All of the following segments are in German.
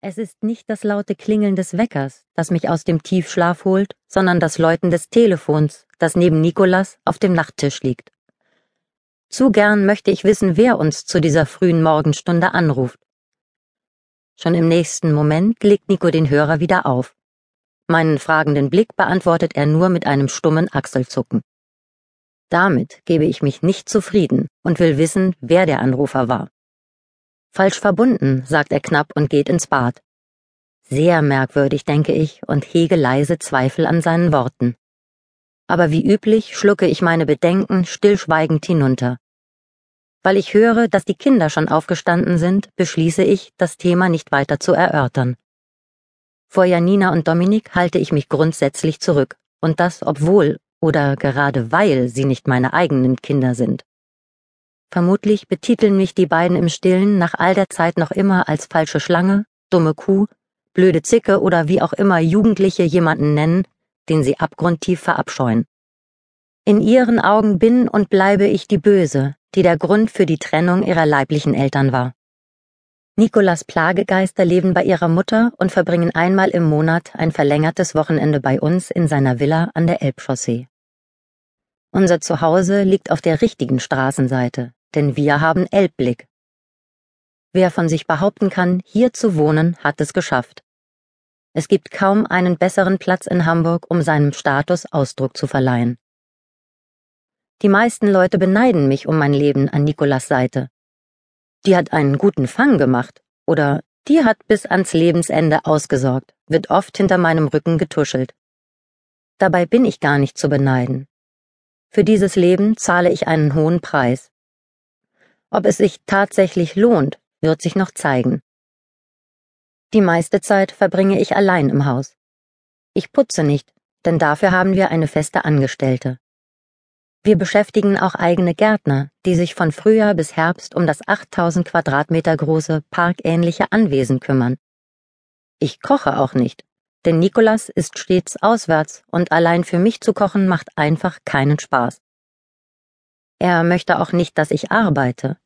Es ist nicht das laute Klingeln des Weckers, das mich aus dem Tiefschlaf holt, sondern das Läuten des Telefons, das neben Nikolas auf dem Nachttisch liegt. Zu gern möchte ich wissen, wer uns zu dieser frühen Morgenstunde anruft. Schon im nächsten Moment legt Nico den Hörer wieder auf. Meinen fragenden Blick beantwortet er nur mit einem stummen Achselzucken. Damit gebe ich mich nicht zufrieden und will wissen, wer der Anrufer war. Falsch verbunden, sagt er knapp und geht ins Bad. Sehr merkwürdig, denke ich, und hege leise Zweifel an seinen Worten. Aber wie üblich schlucke ich meine Bedenken stillschweigend hinunter. Weil ich höre, dass die Kinder schon aufgestanden sind, beschließe ich, das Thema nicht weiter zu erörtern. Vor Janina und Dominik halte ich mich grundsätzlich zurück, und das obwohl oder gerade weil sie nicht meine eigenen Kinder sind. Vermutlich betiteln mich die beiden im Stillen nach all der Zeit noch immer als falsche Schlange, dumme Kuh, blöde Zicke oder wie auch immer Jugendliche jemanden nennen, den sie abgrundtief verabscheuen. In ihren Augen bin und bleibe ich die Böse, die der Grund für die Trennung ihrer leiblichen Eltern war. Nikolas Plagegeister leben bei ihrer Mutter und verbringen einmal im Monat ein verlängertes Wochenende bei uns in seiner Villa an der Elbchaussee. Unser Zuhause liegt auf der richtigen Straßenseite, denn wir haben Elbblick. Wer von sich behaupten kann, hier zu wohnen, hat es geschafft. Es gibt kaum einen besseren Platz in Hamburg, um seinem Status Ausdruck zu verleihen. Die meisten Leute beneiden mich um mein Leben an Nikolas Seite. Die hat einen guten Fang gemacht oder die hat bis ans Lebensende ausgesorgt, wird oft hinter meinem Rücken getuschelt. Dabei bin ich gar nicht zu beneiden. Für dieses Leben zahle ich einen hohen Preis. Ob es sich tatsächlich lohnt, wird sich noch zeigen. Die meiste Zeit verbringe ich allein im Haus. Ich putze nicht, denn dafür haben wir eine feste Angestellte. Wir beschäftigen auch eigene Gärtner, die sich von Frühjahr bis Herbst um das 8000 Quadratmeter große parkähnliche Anwesen kümmern. Ich koche auch nicht, denn Nikolas ist stets auswärts und allein für mich zu kochen macht einfach keinen Spaß. Er möchte auch nicht, dass ich arbeite.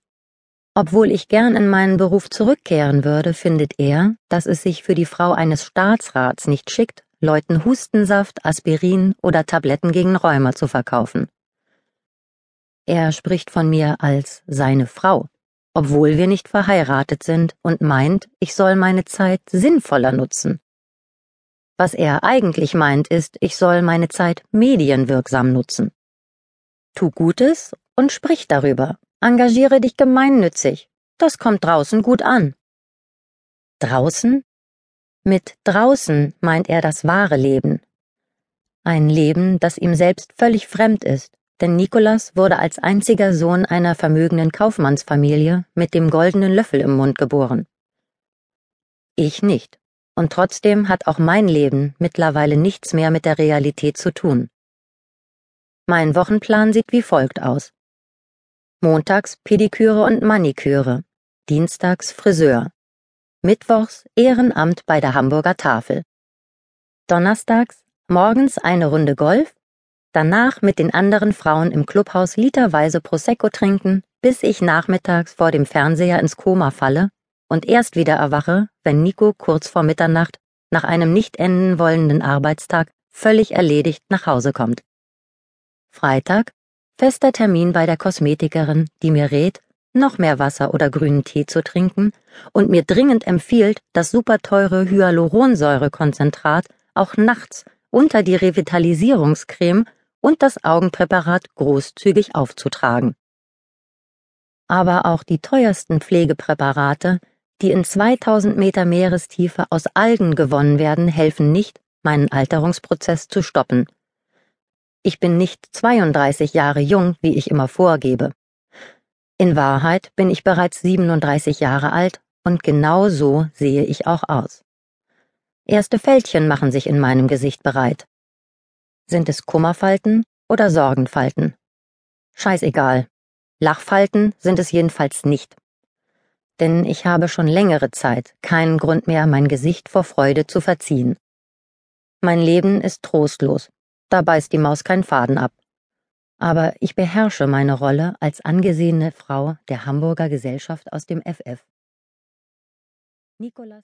Obwohl ich gern in meinen Beruf zurückkehren würde, findet er, dass es sich für die Frau eines Staatsrats nicht schickt, Leuten Hustensaft, Aspirin oder Tabletten gegen Rheuma zu verkaufen. Er spricht von mir als seine Frau, obwohl wir nicht verheiratet sind und meint, ich soll meine Zeit sinnvoller nutzen. Was er eigentlich meint, ist, ich soll meine Zeit medienwirksam nutzen. Tu Gutes und sprich darüber. Engagiere dich gemeinnützig. Das kommt draußen gut an. Draußen? Mit draußen meint er das wahre Leben. Ein Leben, das ihm selbst völlig fremd ist, denn Nikolas wurde als einziger Sohn einer vermögenden Kaufmannsfamilie mit dem goldenen Löffel im Mund geboren. Ich nicht. Und trotzdem hat auch mein Leben mittlerweile nichts mehr mit der Realität zu tun. Mein Wochenplan sieht wie folgt aus. Montags Pediküre und Maniküre, Dienstags Friseur, Mittwochs Ehrenamt bei der Hamburger Tafel, Donnerstags morgens eine Runde Golf, danach mit den anderen Frauen im Clubhaus literweise Prosecco trinken, bis ich nachmittags vor dem Fernseher ins Koma falle und erst wieder erwache, wenn Nico kurz vor Mitternacht nach einem nicht enden wollenden Arbeitstag völlig erledigt nach Hause kommt. Freitag, fester Termin bei der Kosmetikerin, die mir rät, noch mehr Wasser oder grünen Tee zu trinken und mir dringend empfiehlt, das superteure Hyaluronsäurekonzentrat auch nachts unter die Revitalisierungscreme und das Augenpräparat großzügig aufzutragen. Aber auch die teuersten Pflegepräparate, die in 2000 Meter Meerestiefe aus Algen gewonnen werden, helfen nicht, meinen Alterungsprozess zu stoppen. Ich bin nicht 32 Jahre jung, wie ich immer vorgebe. In Wahrheit bin ich bereits 37 Jahre alt und genau so sehe ich auch aus. Erste Fältchen machen sich in meinem Gesicht bereit. Sind es Kummerfalten oder Sorgenfalten? Scheißegal. Lachfalten sind es jedenfalls nicht. Denn ich habe schon längere Zeit keinen Grund mehr, mein Gesicht vor Freude zu verziehen. Mein Leben ist trostlos da beißt die Maus keinen Faden ab. Aber ich beherrsche meine Rolle als angesehene Frau der Hamburger Gesellschaft aus dem FF. Nikolas